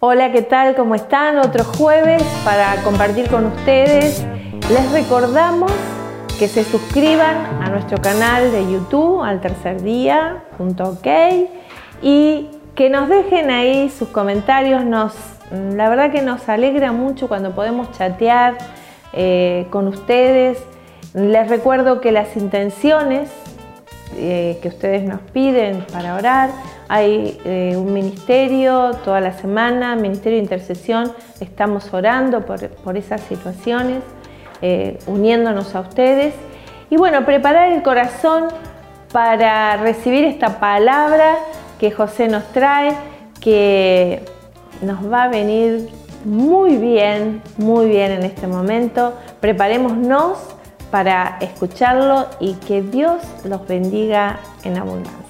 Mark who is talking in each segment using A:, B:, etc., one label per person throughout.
A: Hola, ¿qué tal? ¿Cómo están? Otro jueves para compartir con ustedes. Les recordamos que se suscriban a nuestro canal de YouTube al tercer día, ok, y que nos dejen ahí sus comentarios. Nos, la verdad que nos alegra mucho cuando podemos chatear eh, con ustedes. Les recuerdo que las intenciones eh, que ustedes nos piden para orar, hay eh, un ministerio toda la semana, Ministerio de Intercesión, estamos orando por, esas situaciones, eh, uniéndonos a ustedes. Y bueno, preparar el corazón para recibir esta palabra que José nos trae, que nos va a venir muy bien, muy bien en este momento. Preparémonos para escucharlo y que Dios los bendiga en abundancia.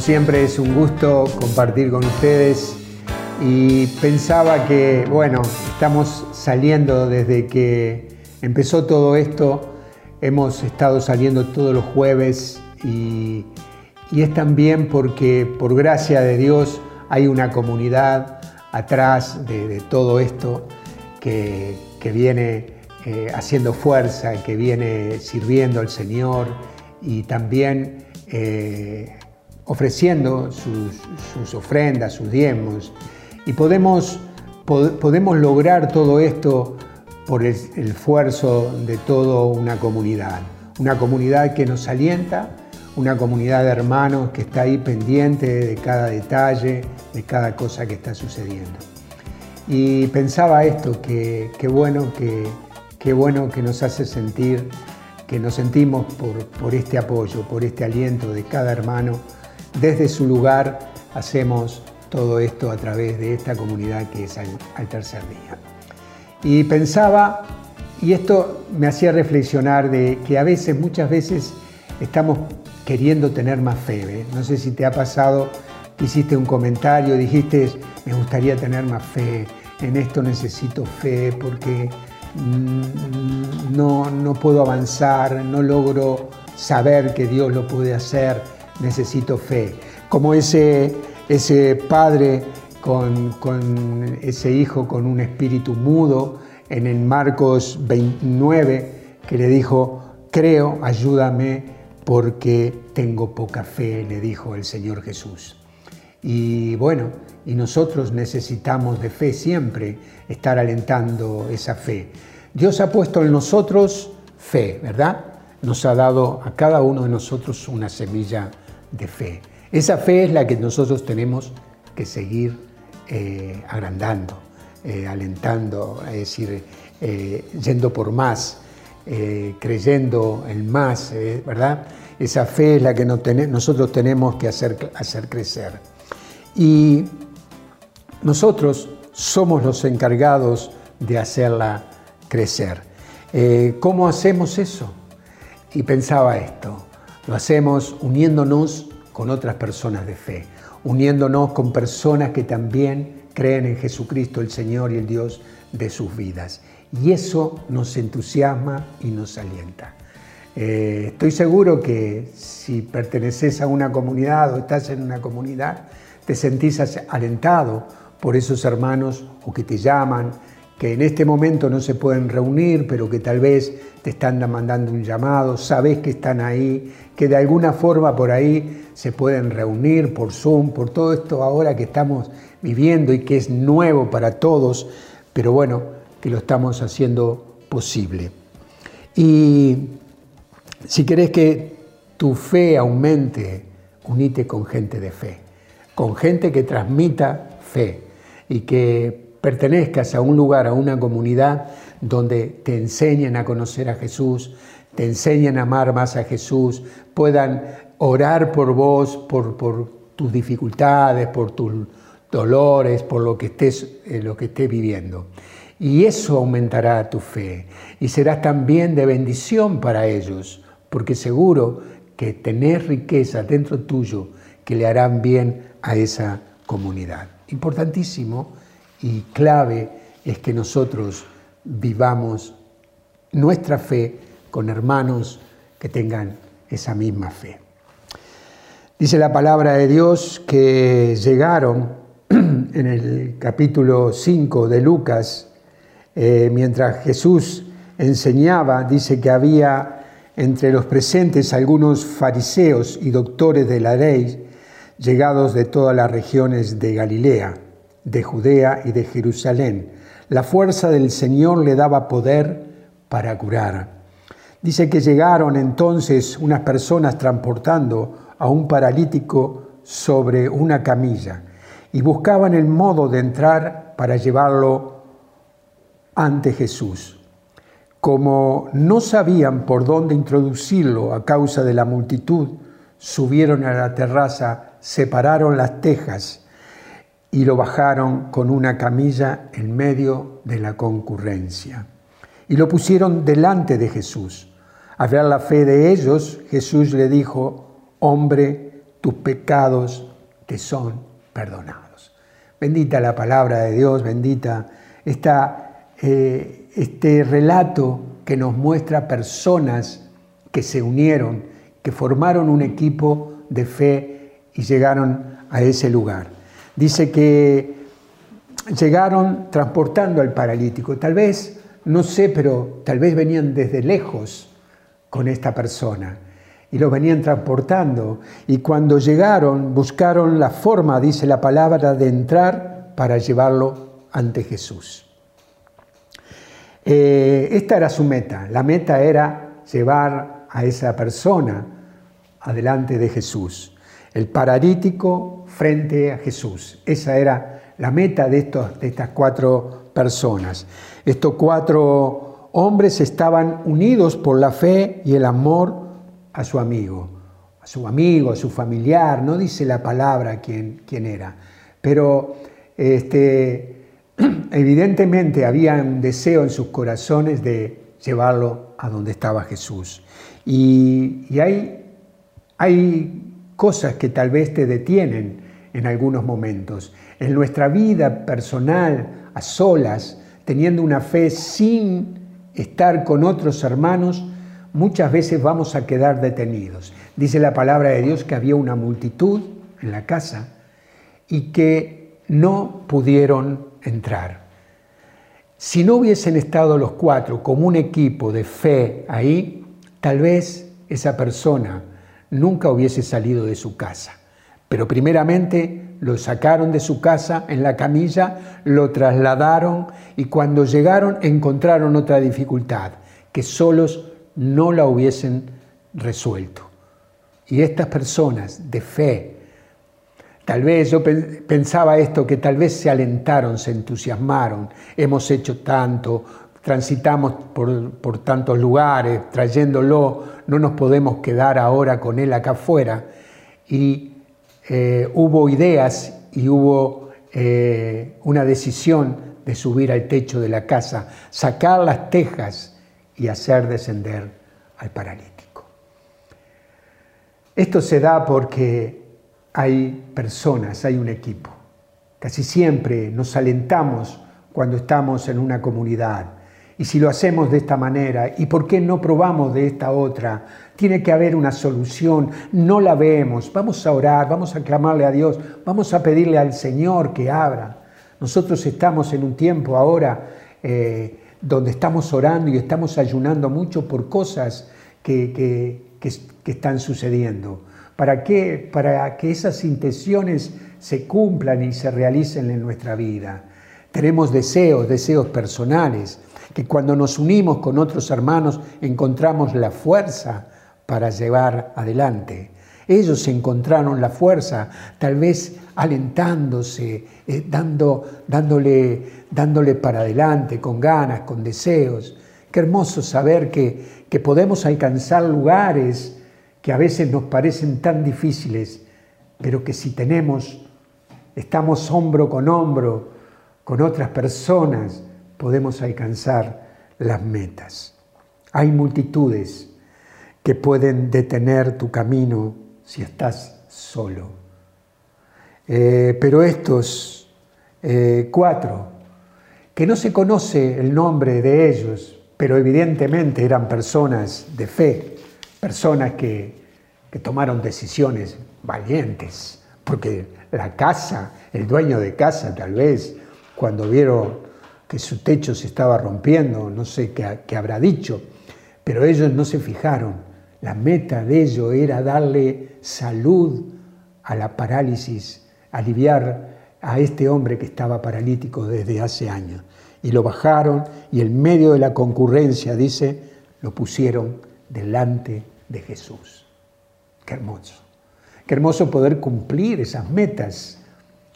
B: Siempre es un gusto compartir con ustedes. Y pensaba que, bueno, estamos saliendo desde que empezó todo esto, hemos estado saliendo todos los jueves y, es también porque por gracia de Dios hay una comunidad atrás de, todo esto que, viene eh, haciendo fuerza, que viene sirviendo al Señor y también eh, ofreciendo sus, ofrendas, sus diezmos. Y podemos, podemos lograr todo esto por el, esfuerzo de toda una comunidad. Una comunidad que nos alienta, una comunidad de hermanos que está ahí pendiente de cada detalle, de cada cosa que está sucediendo. Y pensaba esto, que, bueno que, qué bueno que nos hace sentir, que nos sentimos por, por este apoyo, por este aliento de cada hermano desde su lugar hacemos todo esto a través de esta comunidad que es al, tercer día. Y pensaba, y esto me hacía reflexionar de que a veces, muchas veces, estamos queriendo tener más fe. No sé si te ha pasado, hiciste un comentario, dijiste, me gustaría tener más fe, en esto necesito fe porque mm, no, no puedo avanzar, no logro saber que Dios lo puede hacer necesito fe. Como ese, ese padre con, ese hijo con un espíritu mudo en el Marcos 29 que le dijo, creo, ayúdame porque tengo poca fe, le dijo el Señor Jesús. Y bueno, y nosotros necesitamos de fe siempre, estar alentando esa fe. Dios ha puesto en nosotros fe, ¿verdad? Nos ha dado a cada uno de nosotros una semilla de fe. Esa fe es la que nosotros tenemos que seguir eh, agrandando, eh, alentando, es decir, eh, yendo por más, creyendo en más, ¿verdad? Esa fe es la que nosotros tenemos que hacer, hacer crecer. Y nosotros somos los encargados de hacerla crecer. ¿Cómo hacemos eso? Y pensaba esto, lo hacemos uniéndonos con otras personas de fe, uniéndonos con personas que también creen en Jesucristo, el Señor y el Dios de sus vidas. Y eso nos entusiasma y nos alienta. Eh, estoy seguro que si perteneces a una comunidad o estás en una comunidad, te sentís alentado por esos hermanos o que te llaman, que en este momento no se pueden reunir, pero que tal vez te están mandando un llamado, sabes que están ahí, que de alguna forma por ahí se pueden reunir por Zoom, por todo esto ahora que estamos viviendo y que es nuevo para todos, pero bueno, que lo estamos haciendo posible. Y si querés que tu fe aumente, unite con gente de fe, con gente que transmita fe y que pertenezcas a un lugar, a una comunidad donde te enseñen a conocer a Jesús, te enseñen a amar más a Jesús, puedan orar por vos, por, tus dificultades, por tus dolores, por lo que estés, eh, lo que estés viviendo. Y eso aumentará tu fe y serás también de bendición para ellos, porque seguro que tenés riqueza dentro tuyo que le harán bien a esa comunidad. Importantísimo y clave es que nosotros vivamos nuestra fe con hermanos que tengan esa misma fe. Dice la palabra de Dios que llegaron en el capítulo 5 de Lucas, eh, mientras Jesús enseñaba, dice que había entre los presentes algunos fariseos y doctores de la ley, llegados de todas las regiones de Galilea de Judea y de Jerusalén. La fuerza del Señor le daba poder para curar. Dice que llegaron entonces unas personas transportando a un paralítico sobre una camilla y buscaban el modo de entrar para llevarlo ante Jesús. Como no sabían por dónde introducirlo a causa de la multitud, subieron a la terraza, separaron las tejas y lo bajaron con una camilla en medio de la concurrencia. Y lo pusieron delante de Jesús. Al ver la fe de ellos, Jesús le dijo, hombre, tus pecados te son perdonados. Bendita la palabra de Dios, bendita esta, eh, este relato que nos muestra personas que se unieron, que formaron un equipo de fe y llegaron a ese lugar. Dice que llegaron transportando al paralítico. Tal vez, no sé, pero tal vez venían desde lejos con esta persona y lo venían transportando. Y cuando llegaron, buscaron la forma, dice la palabra, de entrar para llevarlo ante Jesús. Eh, esta era su meta. La meta era llevar a esa persona adelante de Jesús. El paralítico frente a Jesús. Esa era la meta de, estos, de estas cuatro personas. Estos cuatro hombres estaban unidos por la fe y el amor a su amigo, a su amigo, a su familiar, no dice la palabra quién, quién era, pero este, evidentemente había un deseo en sus corazones de llevarlo a donde estaba Jesús. Y, y hay, hay cosas que tal vez te detienen en algunos momentos. En nuestra vida personal, a solas, teniendo una fe sin estar con otros hermanos, muchas veces vamos a quedar detenidos. Dice la palabra de Dios que había una multitud en la casa y que no pudieron entrar. Si no hubiesen estado los cuatro como un equipo de fe ahí, tal vez esa persona nunca hubiese salido de su casa. Pero primeramente lo sacaron de su casa en la camilla, lo trasladaron y cuando llegaron encontraron otra dificultad, que solos no la hubiesen resuelto. Y estas personas de fe, tal vez yo pensaba esto, que tal vez se alentaron, se entusiasmaron, hemos hecho tanto, transitamos por, tantos lugares, trayéndolo, no nos podemos quedar ahora con él acá afuera. Y eh, hubo ideas y hubo eh, una decisión de subir al techo de la casa, sacar las tejas y hacer descender al paralítico. Esto se da porque hay personas, hay un equipo. Casi siempre nos alentamos cuando estamos en una comunidad. Y si lo hacemos de esta manera, ¿y por qué no probamos de esta otra? Tiene que haber una solución, no la vemos. Vamos a orar, vamos a clamarle a Dios, vamos a pedirle al Señor que abra. Nosotros estamos en un tiempo ahora eh, donde estamos orando y estamos ayunando mucho por cosas que, que, están sucediendo. ¿Para qué? Para que esas intenciones se cumplan y se realicen en nuestra vida. Tenemos deseos, deseos personales, que cuando nos unimos con otros hermanos encontramos la fuerza para llevar adelante. Ellos encontraron la fuerza, tal vez alentándose, eh, dando, dándole, dándole para adelante, con ganas, con deseos. Qué hermoso saber que, que podemos alcanzar lugares que a veces nos parecen tan difíciles, pero que si tenemos, estamos hombro con hombro con otras personas, podemos alcanzar las metas. Hay multitudes que pueden detener tu camino si estás solo. Eh, pero estos eh, cuatro, que no se conoce el nombre de ellos, pero evidentemente eran personas de fe, personas que, que tomaron decisiones valientes, porque la casa, el dueño de casa tal vez, cuando vieron que su techo se estaba rompiendo, no sé qué, habrá dicho, pero ellos no se fijaron la meta de ello era darle salud a la parálisis, aliviar a este hombre que estaba paralítico desde hace años. Y lo bajaron y en medio de la concurrencia, dice, lo pusieron delante de Jesús. Qué hermoso. Qué hermoso poder cumplir esas metas,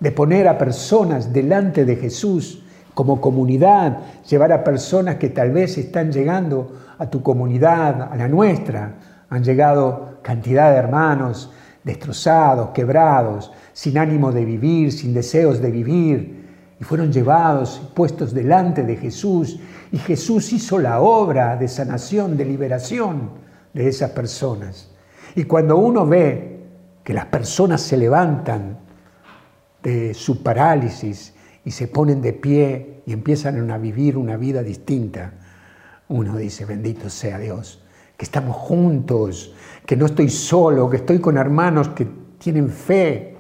B: de poner a personas delante de Jesús como comunidad, llevar a personas que tal vez están llegando a tu comunidad, a la nuestra, han llegado cantidad de hermanos destrozados, quebrados, sin ánimo de vivir, sin deseos de vivir, y fueron llevados y puestos delante de Jesús, y Jesús hizo la obra de sanación, de liberación de esas personas. Y cuando uno ve que las personas se levantan de su parálisis y se ponen de pie y empiezan a vivir una vida distinta, uno dice, bendito sea Dios, que estamos juntos, que no estoy solo, que estoy con hermanos que tienen fe,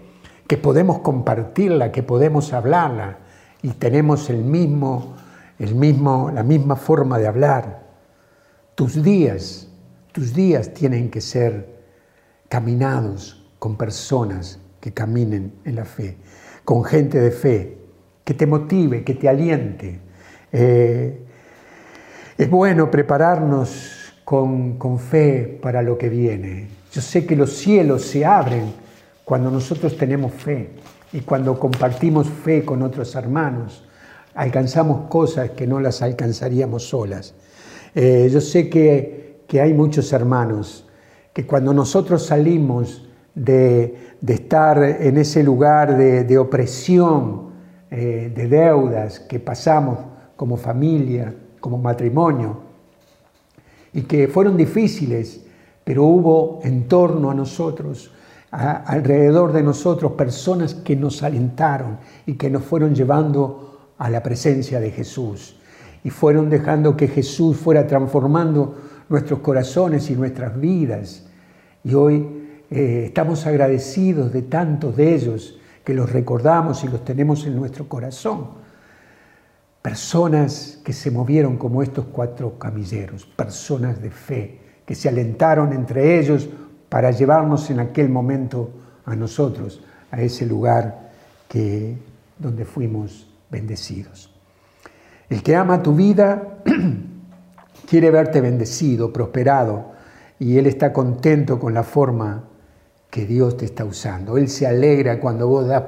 B: que podemos compartirla, que podemos hablarla y tenemos el mismo, el mismo, la misma forma de hablar. Tus días, tus días tienen que ser caminados con personas que caminen en la fe, con gente de fe, que te motive, que te aliente. Eh, es bueno prepararnos con, con fe para lo que viene. Yo sé que los cielos se abren cuando nosotros tenemos fe y cuando compartimos fe con otros hermanos, alcanzamos cosas que no las alcanzaríamos solas. Eh, yo sé que, que, hay muchos hermanos que cuando nosotros salimos de, de estar en ese lugar de, de opresión, eh, de deudas que pasamos como familia, como matrimonio, y que fueron difíciles, pero hubo en torno a nosotros alrededor de nosotros personas que nos alentaron y que nos fueron llevando a la presencia de Jesús y fueron dejando que Jesús fuera transformando nuestros corazones y nuestras vidas. Y hoy eh, estamos agradecidos de tantos de ellos que los recordamos y los tenemos en nuestro corazón. Personas que se movieron como estos cuatro camilleros, personas de fe, que se alentaron entre ellos para llevarnos en aquel momento a nosotros, a ese lugar que, donde fuimos bendecidos. El que ama tu vida quiere verte bendecido, prosperado, y Él está contento con la forma que Dios te está usando. Él se alegra cuando vos das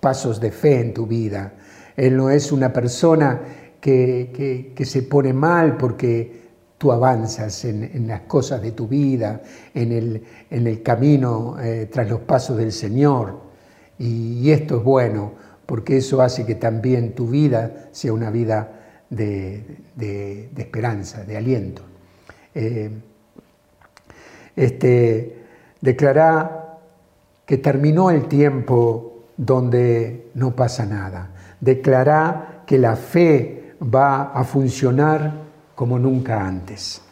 B: pasos de fe en tu vida. Él no es una persona que, que, se pone mal porque tú avanzas en, las cosas de tu vida, en el, en el camino eh, tras los pasos del Señor. Y, esto es bueno, porque eso hace que también tu vida sea una vida de, esperanza, de aliento. Eh, este, declará que terminó el tiempo donde no pasa nada. Declará que la fe va a funcionar como nunca antes.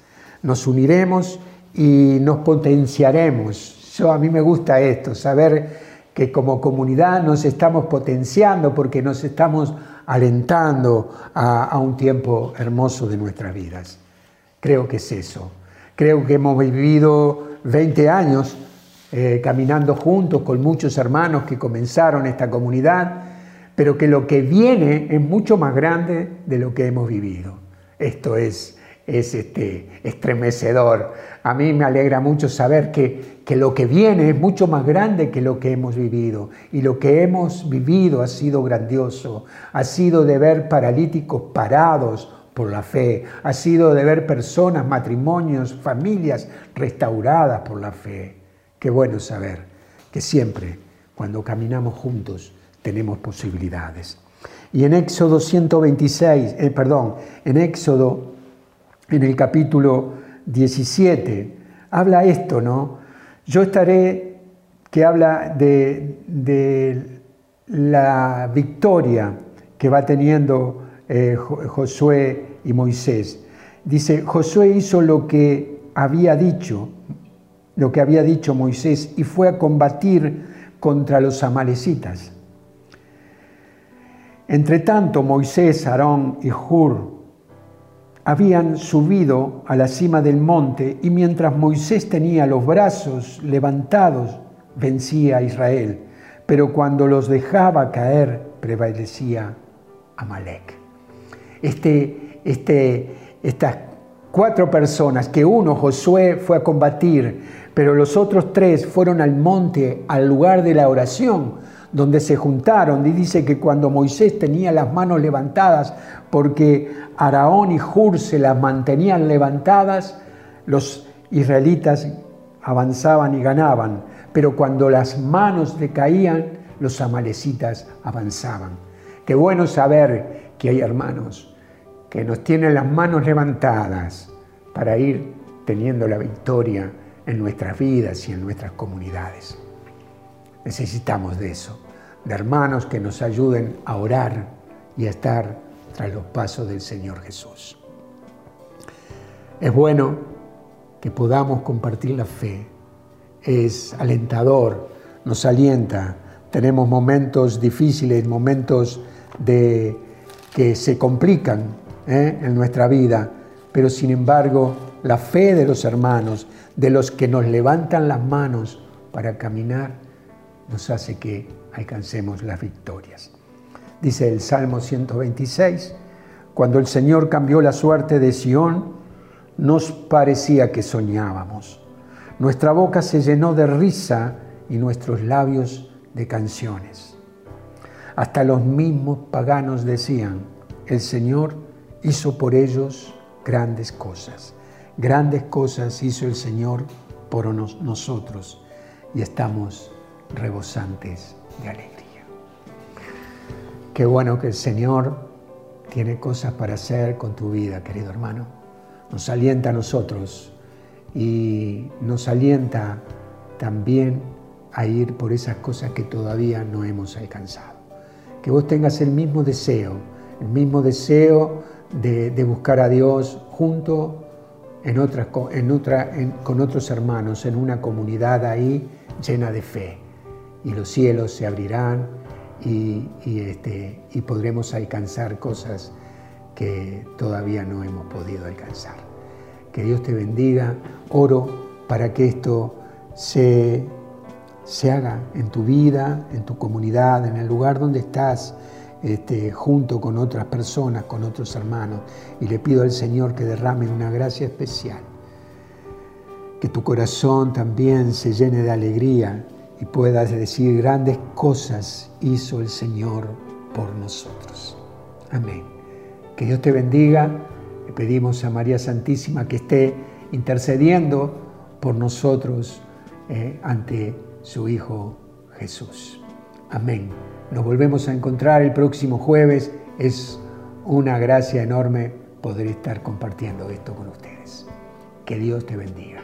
B: Nos uniremos y nos potenciaremos. Yo a mí me gusta esto, saber que como comunidad nos estamos potenciando porque nos estamos alentando a, un tiempo hermoso de nuestras vidas. Creo que es eso. Creo que hemos vivido 20 años eh, caminando juntos con muchos hermanos que comenzaron esta comunidad, pero que lo que viene es mucho más grande de lo que hemos vivido. Esto es, es este, estremecedor. A mí me alegra mucho saber que, que lo que viene es mucho más grande que lo que hemos vivido. Y lo que hemos vivido ha sido grandioso. Ha sido de ver paralíticos parados por la fe. Ha sido de ver personas, matrimonios, familias restauradas por la fe. Qué bueno saber que siempre cuando caminamos juntos tenemos posibilidades. Y en Éxodo 126, eh, perdón, en Éxodo, en el capítulo 17, habla esto, ¿no? Yo estaré, que habla de, la victoria que va teniendo eh, Josué y Moisés. Dice, Josué hizo lo que había dicho, lo que había dicho Moisés, y fue a combatir contra los amalecitas. Entre tanto, Moisés, Aarón y Hur habían subido a la cima del monte y mientras Moisés tenía los brazos levantados, vencía a Israel, pero cuando los dejaba caer, prevalecía Amalek. Este, este, estas cuatro personas, que uno, Josué, fue a combatir, pero los otros tres fueron al monte, al lugar de la oración, donde se juntaron y dice que cuando Moisés tenía las manos levantadas, porque Araón y Hur se las mantenían levantadas, los israelitas avanzaban y ganaban, pero cuando las manos le caían, los amalecitas avanzaban. Qué bueno saber que hay hermanos que nos tienen las manos levantadas para ir teniendo la victoria en nuestras vidas y en nuestras comunidades. Necesitamos de eso. de hermanos que nos ayuden a orar y a estar tras los pasos del Señor Jesús. Es bueno que podamos compartir la fe, es alentador, nos alienta. Tenemos momentos difíciles, momentos de, que se complican ¿eh? en nuestra vida, pero sin embargo la fe de los hermanos, de los que nos levantan las manos para caminar, nos hace que alcancemos las victorias. Dice el Salmo 126, cuando el Señor cambió la suerte de Sión, nos parecía que soñábamos. Nuestra boca se llenó de risa y nuestros labios de canciones. Hasta los mismos paganos decían, el Señor hizo por ellos grandes cosas. Grandes cosas hizo el Señor por nosotros y estamos rebosantes de alegría. Qué bueno que el Señor tiene cosas para hacer con tu vida, querido hermano. Nos alienta a nosotros y nos alienta también a ir por esas cosas que todavía no hemos alcanzado. Que vos tengas el mismo deseo, el mismo deseo de, buscar a Dios junto en otra, en otra, con otros hermanos, en una comunidad ahí llena de fe. Y los cielos se abrirán y, este, y podremos alcanzar cosas que todavía no hemos podido alcanzar. Que Dios te bendiga. Oro para que esto se, se haga en tu vida, en tu comunidad, en el lugar donde estás, este, junto con otras personas, con otros hermanos. Y le pido al Señor que derrame una gracia especial. Que tu corazón también se llene de alegría y puedas decir grandes cosas hizo el Señor por nosotros. Amén. Que Dios te bendiga. Le pedimos a María Santísima que esté intercediendo por nosotros eh, ante su Hijo Jesús. Amén. Nos volvemos a encontrar el próximo jueves. Es una gracia enorme poder estar compartiendo esto con ustedes. Que Dios te bendiga.